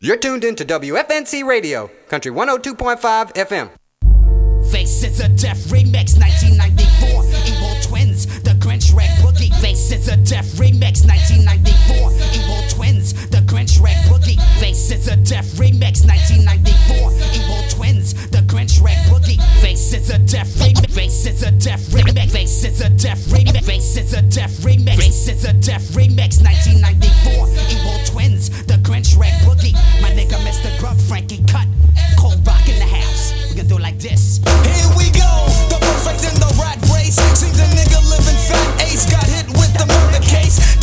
You're tuned into WFNC Radio, Country 102.5 FM. Faces a Death Remix 1994. Evil Twins, The Grinch Red Boogie. Faces a Death Remix 1994. Evil Twins, The Grinch Red Boogie. Faces a Death Remix 1994. Evil Twins, is a death remix. Race is a death remix. Race is a death remix. Race is a death remix. Race is a death remix. 1994, Evil Twins, The Grinch, Red Boogie. My nigga Mr. Grub, Frankie Cut, Cold Rock in the house. We gonna do like this. Here we go, the perfect in the rat race. See the nigga living fat ace got hit with the murder case.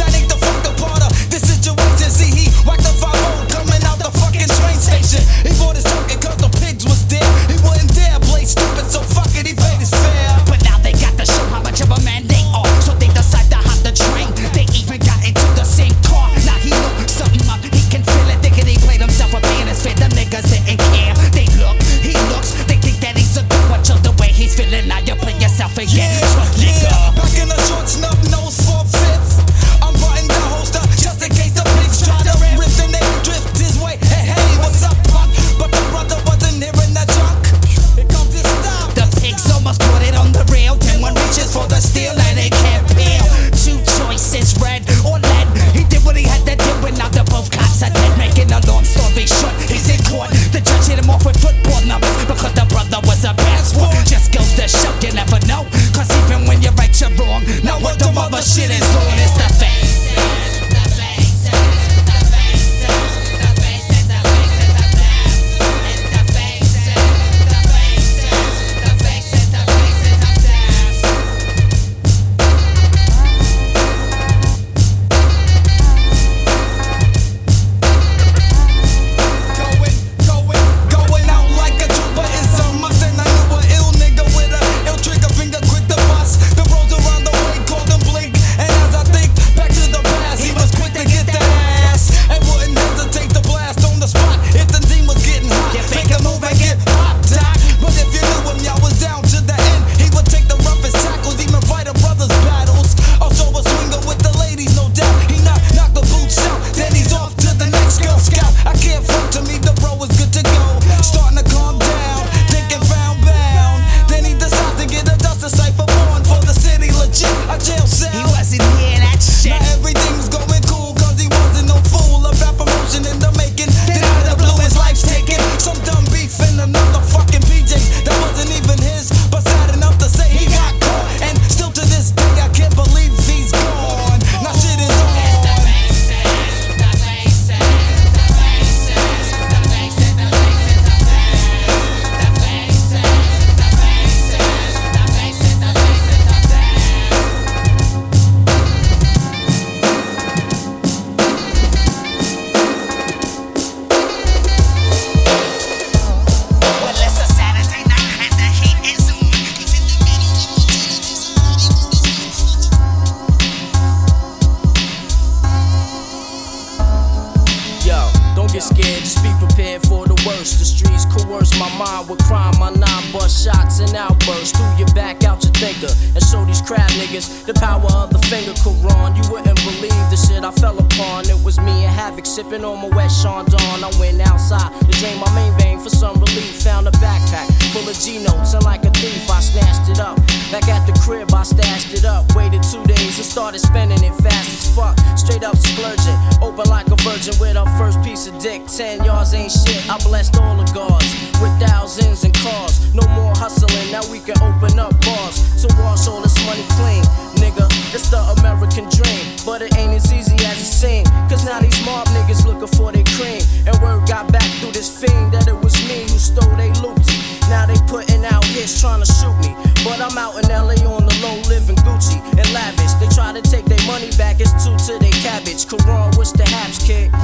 Yeah.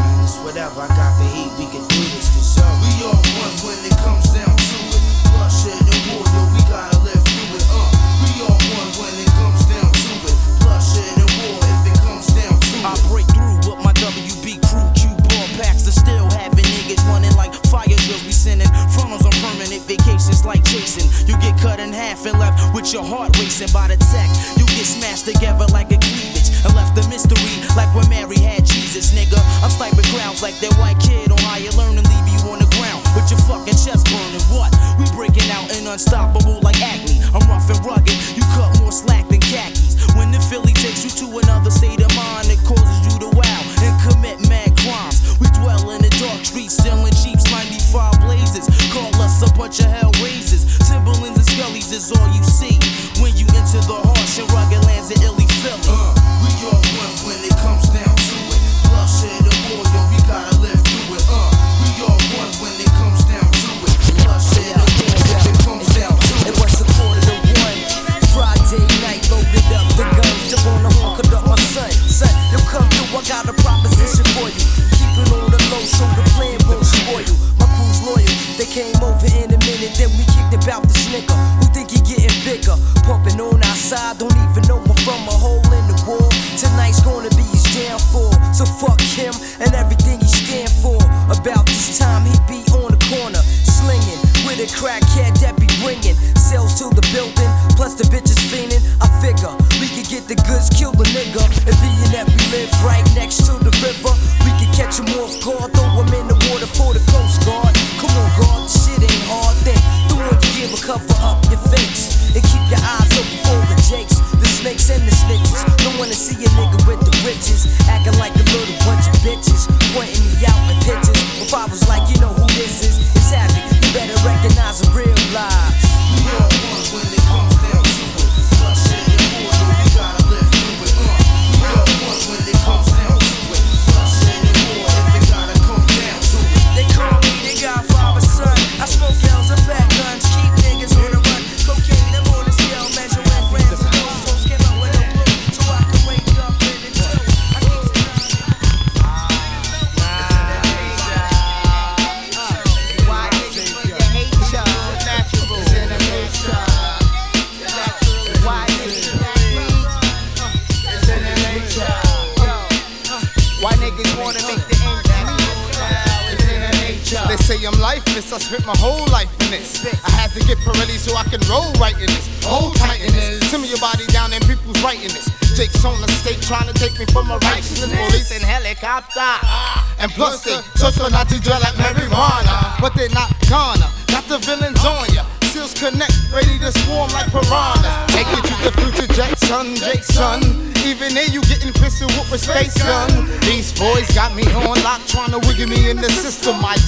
Like that white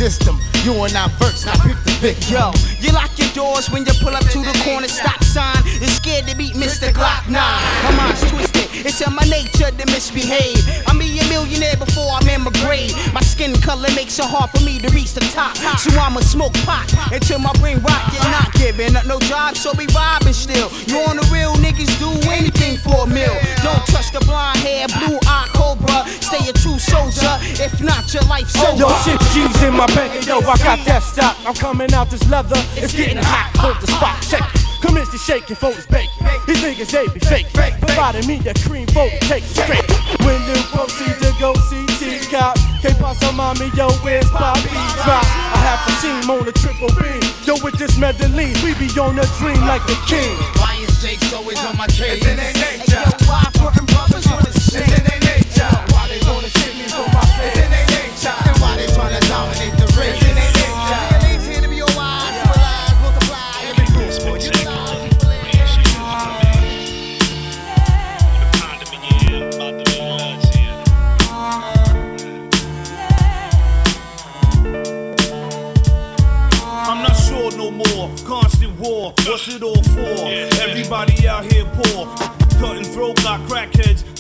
system. You and I verse, now pick the victim. Yo, you lock your doors when you pull up to the corner stop sign and scared to beat Mr. Glock 9. My mind's twisted, it's in my nature to misbehave. I'm be a millionaire before I'm in my grave. My skin color makes it hard for me to reach the top. So I'ma smoke pot until my brain rot. You're not giving up no job, so we robbing still. You on the real niggas do anything for a meal. Don't trust the blonde hair, blue if your life sober. Yo, shit, G's in my bank, yo, I got that stock. I'm coming out this leather, it's getting hot. Hold the spot, check it. Commence to shaking, for is baking. These niggas, they be fake. Providing me that cream fold to take straight. When you proceed to go see T-Cop, K-Pasa mommy, yo, where's Bobby Drop? I have to team on the triple beam. Yo, with this medley, we be on a dream like the king. Why is Jake's always on my case? Hey, yo, why putting brothers on the scene? Why they wanna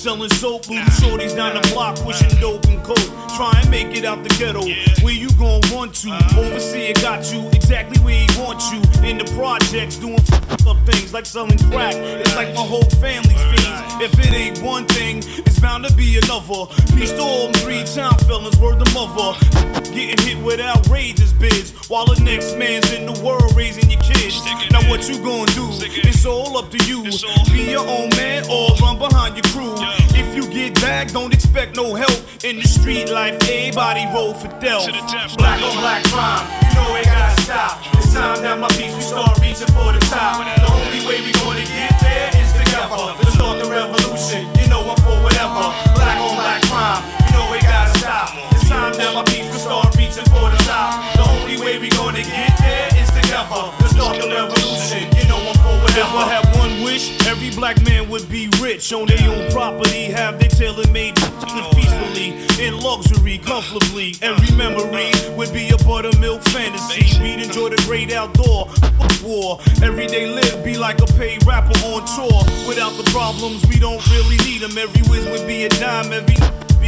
selling soap. Little shorties down the block pushing dope and coke. Try and make it out the ghetto. Where you gon' run to? Overseer got you exactly where he want you. In the projects doing up things like selling crack. It's like my whole family's fiends. If it ain't one thing, it's bound to be another. Peace to all three town fellas, word the mother. Getting hit with outrageous bids while the next man's in the world what you gonna do. It's all up to you. Be your own man or run behind your crew. If you get bagged, don't expect no help. In the street life, everybody roll for Dell. Black on black crime, you know it gotta stop. It's time that my peace, we start reaching for the top. The only way we gonna get there is together. Let's start the revolution, you know I'm for whatever. Black on black crime, you know it gotta stop. It's time that my peace, we start reaching for the top. The only way we gonna get there is together. I had one wish, every black man would be rich, own their own property, have their tailor-made peacefully, in luxury, comfortably. Every memory would be a buttermilk fantasy. We'd enjoy the great outdoor. War. Everyday live be like a paid rapper on tour. Without the problems, we don't really need them. Every whiz would be a dime, every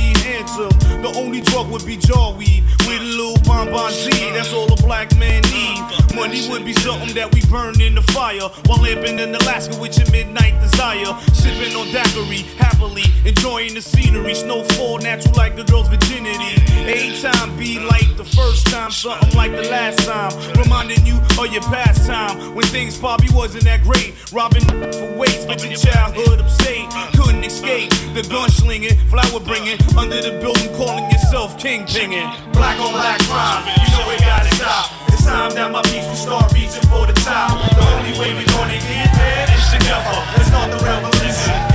be handsome. The only drug would be jaw weed with a little bonbon Z. That's all a black man need. Money would be something that we burn in the fire while living in Alaska with your midnight desire. Sipping on daiquiri, happily enjoying the scenery. Snowfall, natural like the girl's virginity. A time be like the first time, something like the last time. Reminding you of your past time when things probably wasn't that great. Robbing for weights, but your childhood upstate. Couldn't escape the gun slinging, flower bringing. Under the building, calling yourself king pinging. Black on black crime, you know it gotta stop. It's time that my beats will start reaching for the top. The only way we're gonna get there is together. Let's start the revolution,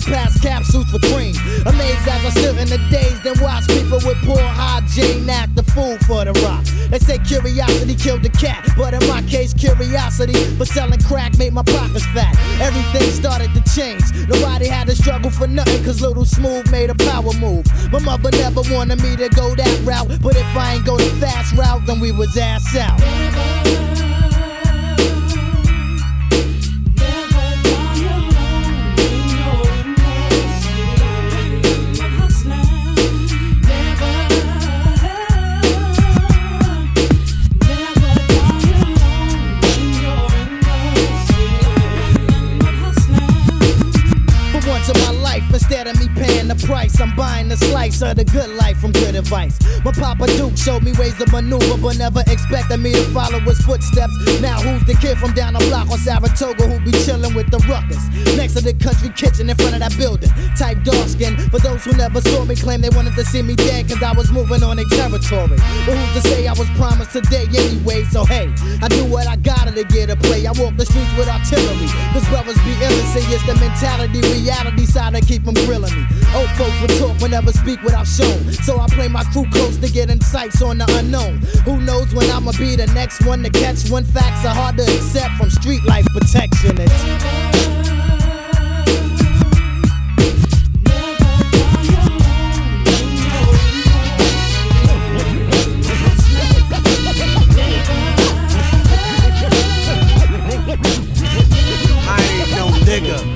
them pass capsules for cream. Amazed as I stood in the days, then watch people with poor hygiene act the fool for the rock. They say curiosity killed the cat, but in my case, curiosity for selling crack made my pockets fat. Everything started to change. Nobody had to struggle for nothing, cause Little Smooth made a power move. My mother never wanted me to go that route, but if I ain't go the fast route, then we was ass out. Advice. My Papa Duke showed me ways to maneuver, but never expected me to follow his footsteps. Now, who's the kid from down the block on Saratoga who be chilling with the ruckus? Next to the country kitchen in front of that building. Type dark skin. For those who never saw me, claim they wanted to see me dead, cause I was moving on their territory. But who's to say I was promised today anyway? So hey, I do what I gotta to get a play. I walk the streets with artillery. Cause brothers be ill and say it's the mentality, reality side that keep them grilling me. Old folks would talk but never speak without shown. So I play my crew close to get insights on the unknown. Who knows when I'ma be the next one to catch one? Facts are hard to accept from street life protection. It's I ain't no nigga.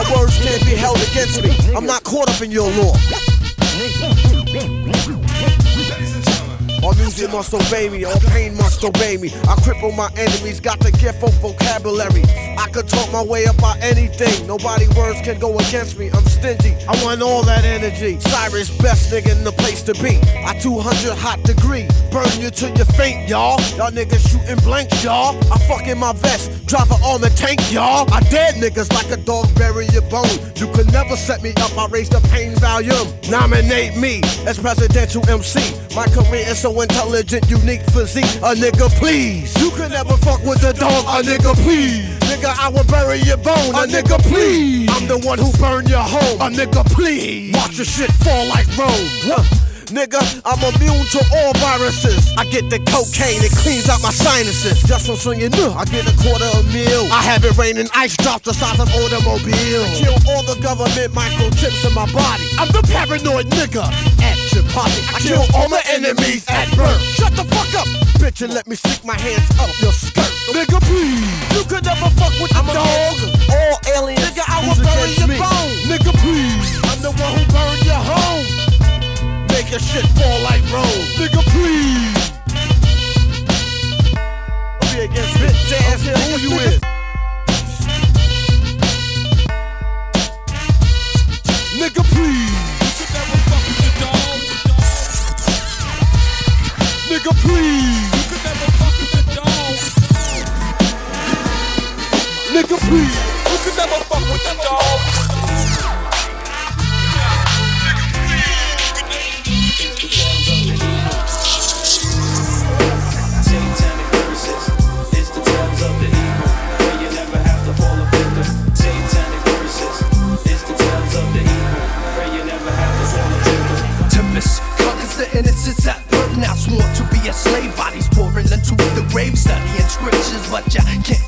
My words can't be held against me. I'm not caught up in your law. All music must obey me, all pain must obey me. I cripple my enemies, got the gift of vocabulary. I could talk my way about anything. Nobody words can go against me. I'm stingy. I want all that energy. Cyrus, best nigga in the place to be. I 200 hot degree. Burn you till you faint, y'all. Y'all niggas shooting blanks, y'all. I fuck in my vest, drive an armored tank, y'all. I dead niggas like a dog bury your bone. You could never set me up. I raise the pain volume. Nominate me as presidential MC. My career is so intelligent, unique physique. A nigga, please. You could never fuck with the dog. A nigga, please. Nigga, I will bury your bone. A nigga, please. I'm the one who burned your home. A nigga, please. Watch your shit fall like Rome. Huh. Nigga, I'm immune to all viruses. I get the cocaine, it cleans out my sinuses. Just from swinging, uh, I get a quarter a meal. I have it raining ice drops the size of automobiles. I kill all the government microchips in my body. I'm the paranoid nigga at your party. I kill all my enemies at birth. Shut the fuck up, bitch, and let me stick my hands up your skirt. Nigga, please. You could never fuck with the dog. All aliens. Nigga, I will bury your bone. Nigga, please. I'm the one who burned home make your shit fall like Rome. Nigga, please. I'll be against bitch ass okay, who you is? Nigga, please. Nigga, please. Nigga, please. You could never fuck with the dog. Slave. Bodies pouring into the grave. Studying scriptures, but ya can't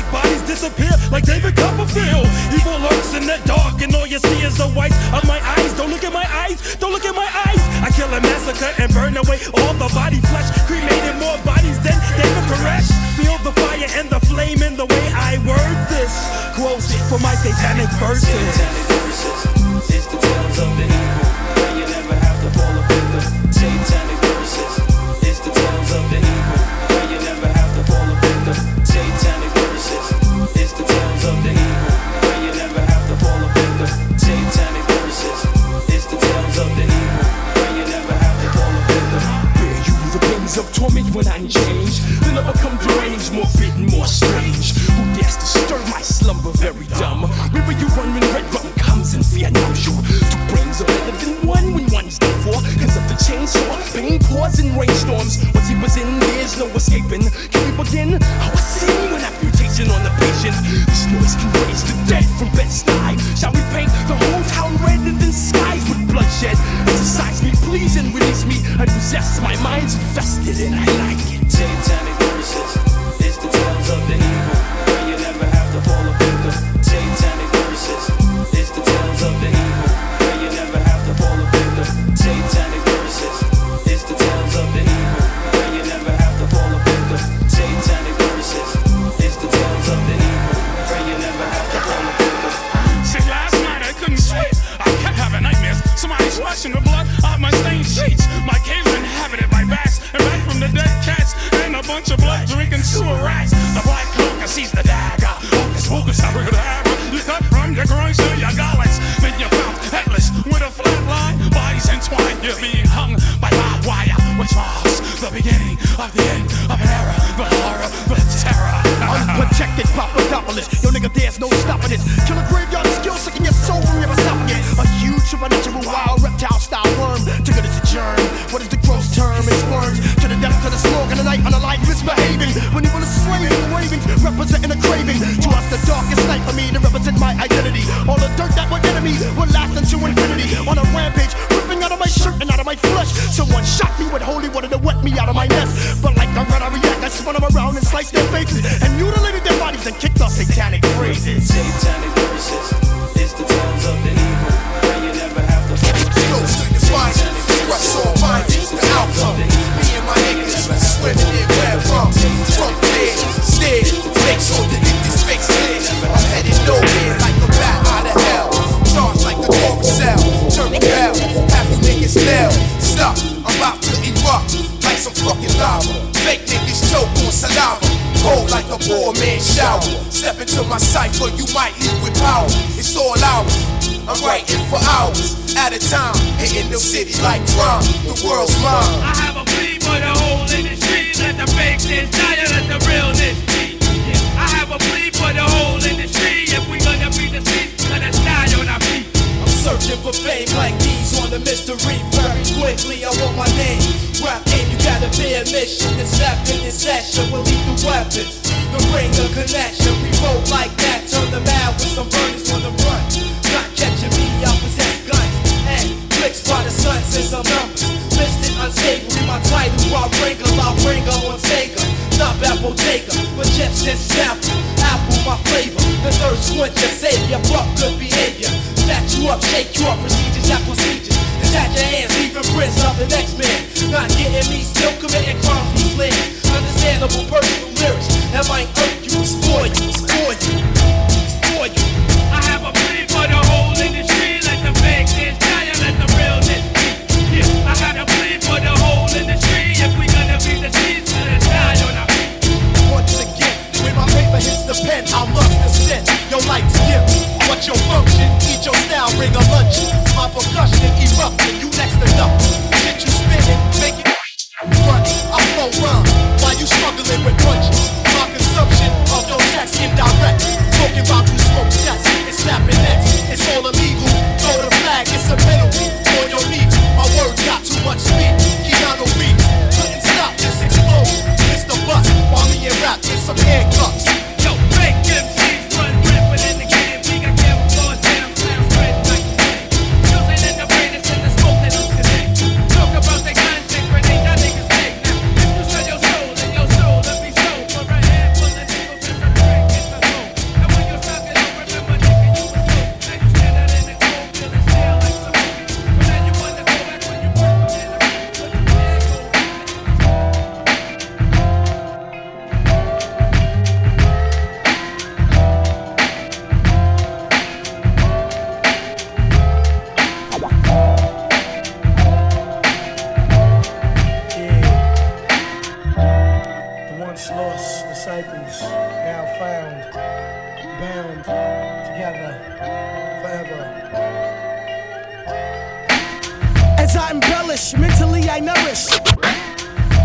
make bodies disappear like David Copperfield. Evil lurks in the dark, and all you see is the whites of my eyes. Don't look at my eyes, don't look at my eyes. I kill and massacre and burn away all the body flesh, cremated more bodies than David Koresh. Feel the fire and the flame in the way I word this. Quotes for my satanic verses. Satanic verses is the tales of the evil. torment when I change. Then I become deranged, more bitten, more strange. Who dares to stir my slumber? Very dumb. River you run when red rum comes and fear numbs you. Two brains are better than one when one's done for. Cause of the chainsaw, pain, pours in rainstorms. Once he was in, there's no escaping. Can we begin? I was seen. when amputation on the patient. This noise can raise the dead from bedside. possessed, my mind's infested, and I like might leave with power. It's all ours. I'm writing for hours at a time, hitting the city like drum. The world's mine. I have a plea for the whole industry. Let the fakeness die, let the realness be. I have a plea for the whole industry. Searching for fame like these on the mystery. Very quickly, I want my name. Rap game, you gotta be a mission. It's happening, it's action. We'll leave the weapons. The ring, the connection. We roll like that. Turn the mad with some burners on the run. Not catching me, I possess guns. And clicks by the sun since I'm numbers. Listed unstable. my title. I wrangle, I wrangle on Sega stop Apple Jacob, but just this sample. Apple my flavor, the third squint to save your Fuck good behavior. Snatch you up, shake you up, procedures, apple procedures. Detach your hands, leaving prints of the next man. Not getting me, still committing crimes from slang. Understandable personal lyrics that might hurt you, spoil you, spoil you, spoil you. once lost disciples, now found, bound together forever. As I embellish, mentally I nourish.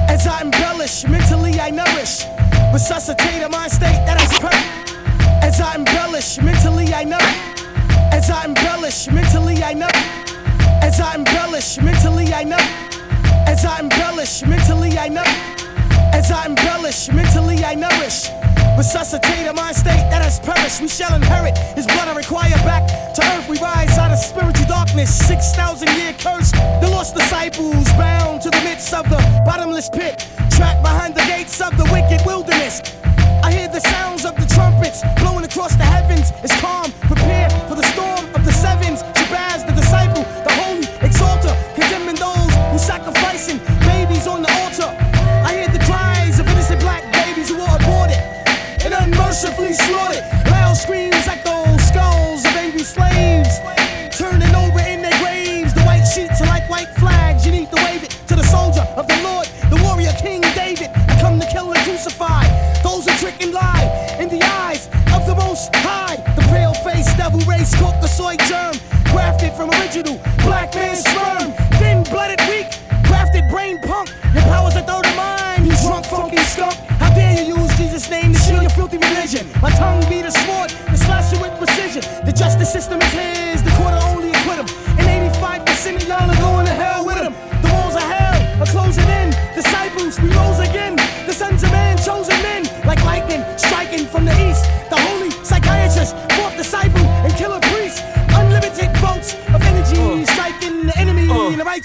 As I embellish, mentally I nourish. Resuscitate a mind state that is perfect. As I embellish, mentally I nourish. As I embellish, mentally I nourish. As I embellish, mentally I nourish. As I embellish, mentally I nourish words I embellish, mentally I nourish. Resuscitate a mind state that has perished. We shall inherit his blood I require back to earth. We rise out of spiritual darkness, 6,000 year curse. The lost disciples bound to the midst of the bottomless pit, trapped behind the gates of the wicked wilderness. I hear the sounds of the trumpets blowing across the heavens. It's calm. Caucasoid germ, grafted from original black man sperm. Thin blooded, weak, grafted brain punk. Your power's are thrown to mine, you drunk, funky skunk. How dare you use Jesus' name to shield your filthy religion? My tongue be the sword, to slash you with precision. The justice system is here.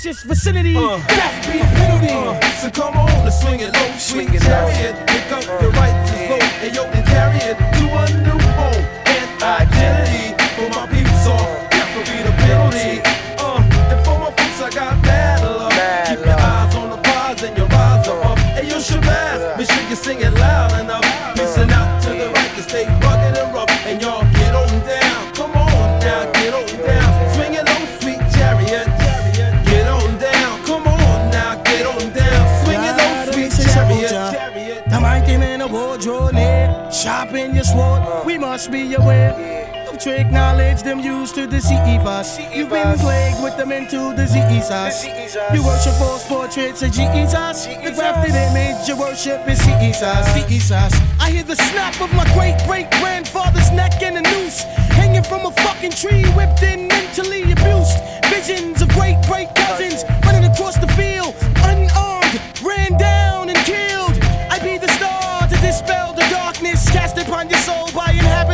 righteous vicinity. Uh, Death be a penalty. Uh, so come on and swing it low, swing it chariot. Pick up uh, your righteous load. fully aware of trick knowledge them used to deceive us. You've been plagued with the mental diseases. You worship false portraits of Jesus. The grafted image you worship is Jesus. Jesus. I hear the snap of my great great grandfather's neck in a noose, hanging from a fucking tree, whipped in mentally abused. Visions of great great cousins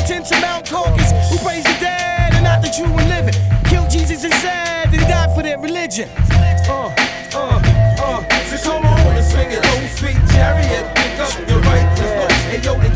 Penitentiary Mount Caucus. who praise the dead and not the true and living. Killed Jesus and said that he died for their religion. Uh, uh, uh. So come on and swing it, old sweet chariot. Pick up your right, cause no, hey, yo, the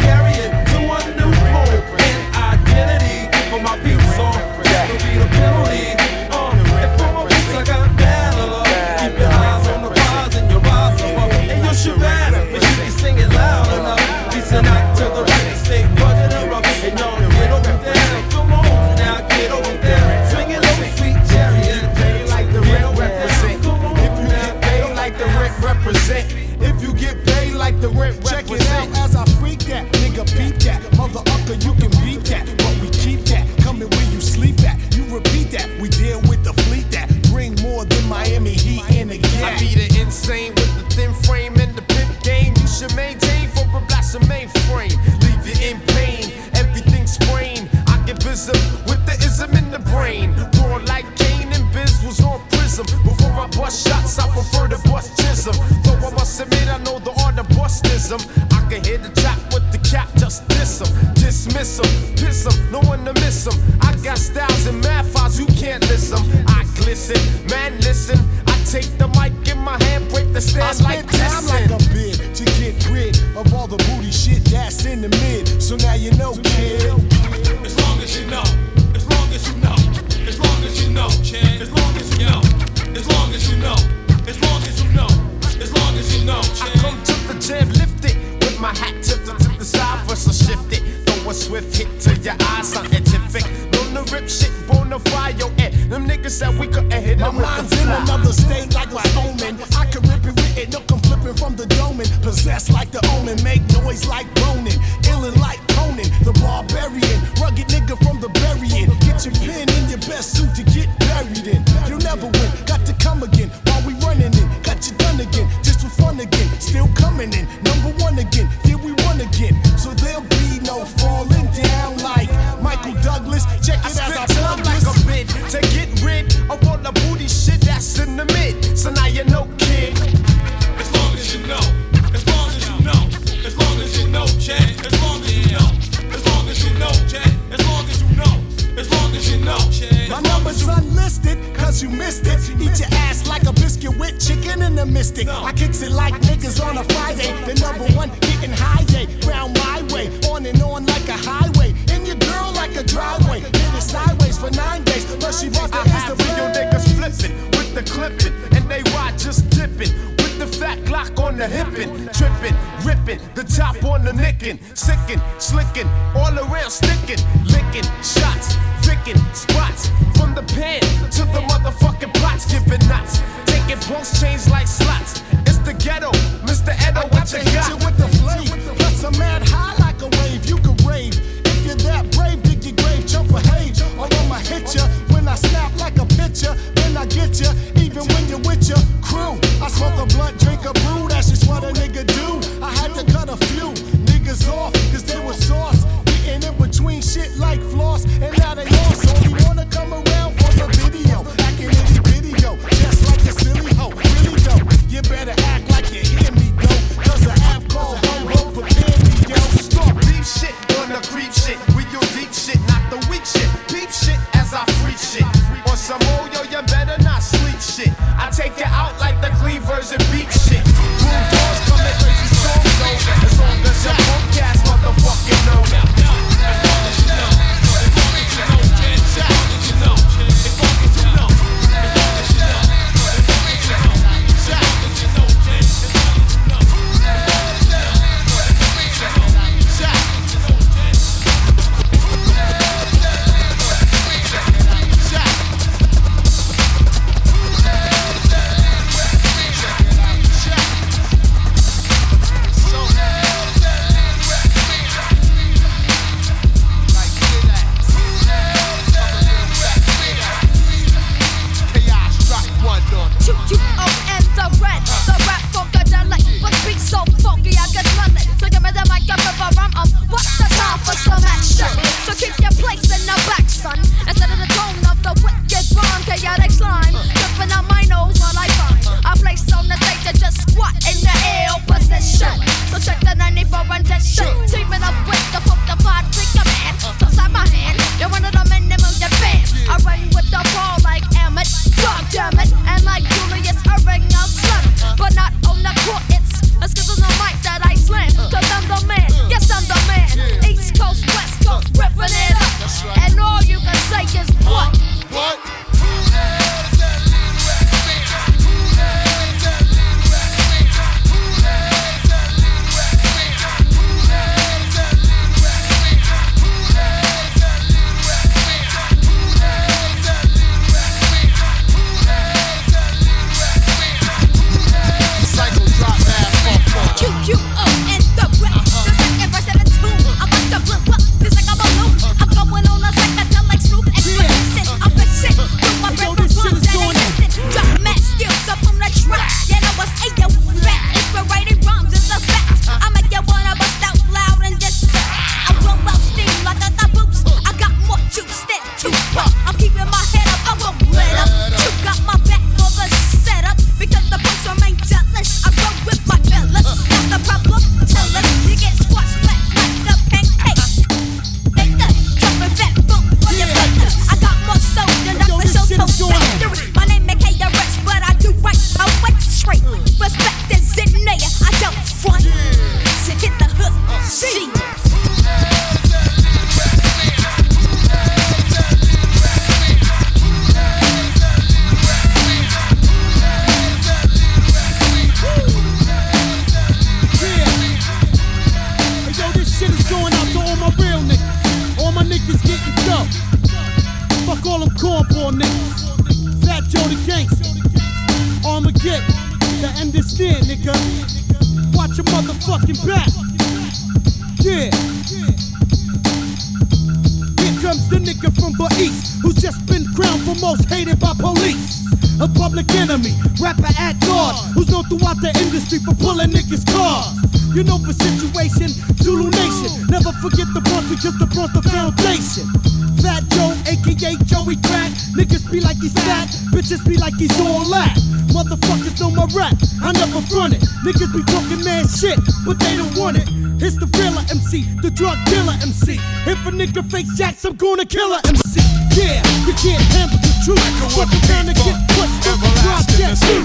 Just be like he's all that. Motherfuckers know my rap, I never front it. Niggas be talking mad shit, but they don't want it. It's the realer MC, the drug dealer MC. If a nigga fakes jacks, I'm gonna kill a MC. Yeah, you can't handle the truth. But the man to get pushed from the project too.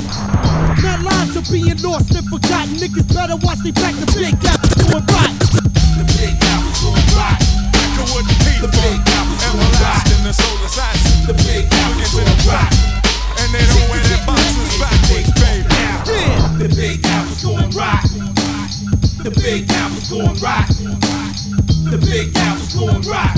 Not lies are being lost and forgotten. Niggas better watch they back the big guy. rock. The big house going rock.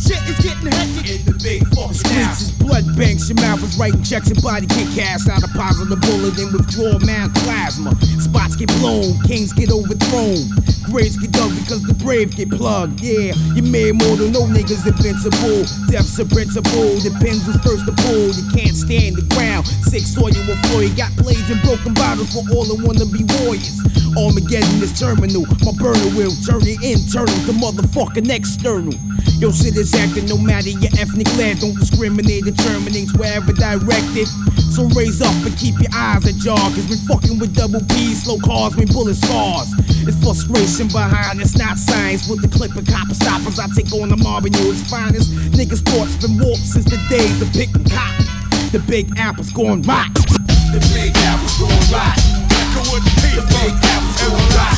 Shit is getting hectic in the big fucking house. is blood banks, your mouth is writing checks and body get cast. out deposit positive bullet and withdraw man plasma. Spots get blown, kings get overthrown. Graves get dug because the brave get plugged. Yeah, you made more than no niggas invincible. Death's a principle, depends who's first to pull. You can't stand the ground. Six soil will flow. You got blades and broken bottles for all the wanna be warriors. Armageddon is terminal. My burner will turn it internal to motherfucking external. Yo, shit is acting no matter your ethnic land, Don't discriminate and meanings wherever directed. So raise up and keep your eyes ajar, cause we fucking with double P's, slow cars, we bullet scars. It's frustration behind, it's not science. With the clip of copper stoppers, I take on the mob and you its finest. Niggas' thoughts been warped since the days of picking cotton. The big apple's going rock. The big apple's going rock. The big apple's going rock.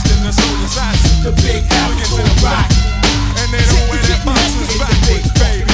The big apple's going rock. And they don't wear their boxes.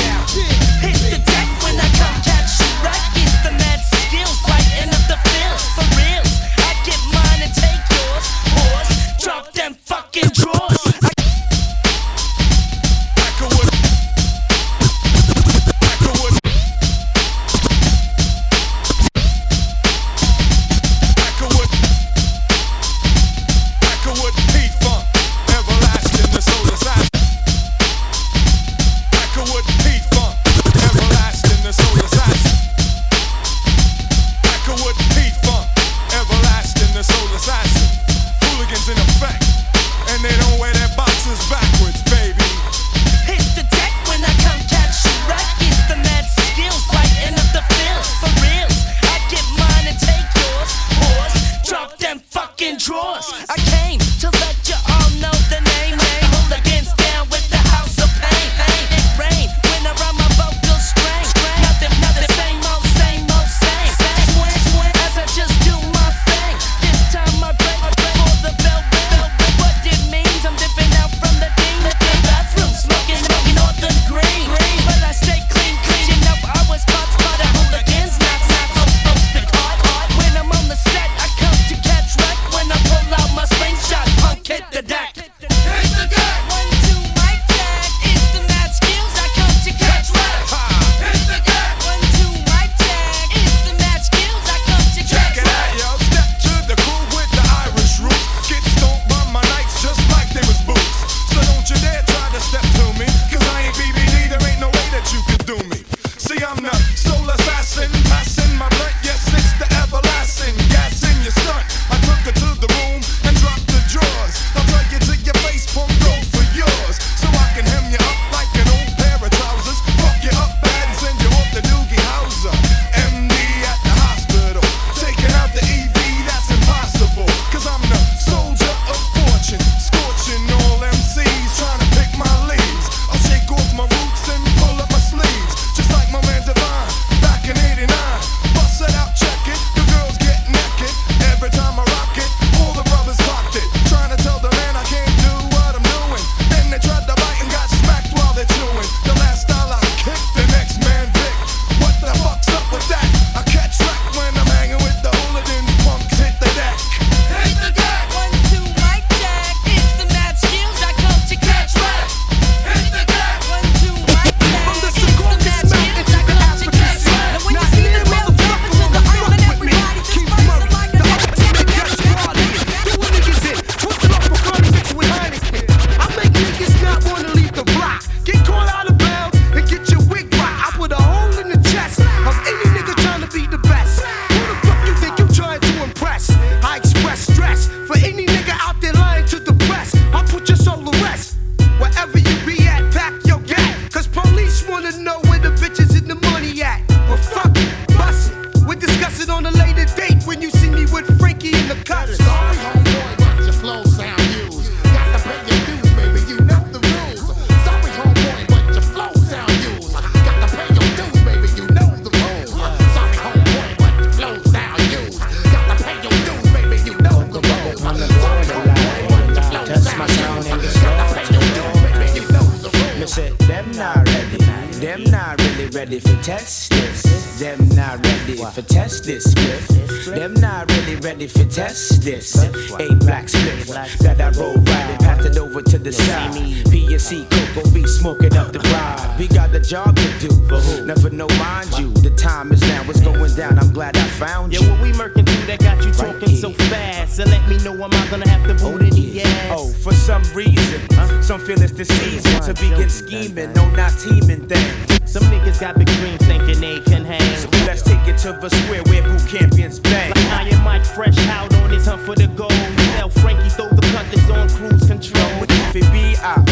No, not teaming things. Some niggas got big dreams thinking they can hang. So let's take it to the square where boot champions bang. Like Iron Mike fresh out on his hunt for the gold. Tell Frankie throw the cutters on cruise control. If it be out,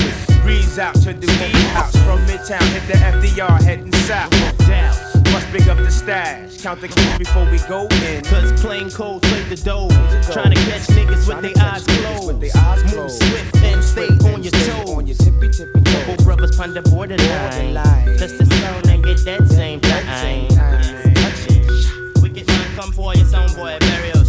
breeze out to the weed house from Midtown, hit the FDR heading south. Must pick up the stash, count the keys before we go in. Cause plain cold play the dough. Trying to catch niggas with their eyes closed. Move swift and stay on your toes. On your tippy tippy Couple brothers pon the borderline. Touch the zone and get that same time. Wicked man come for your sound boy, very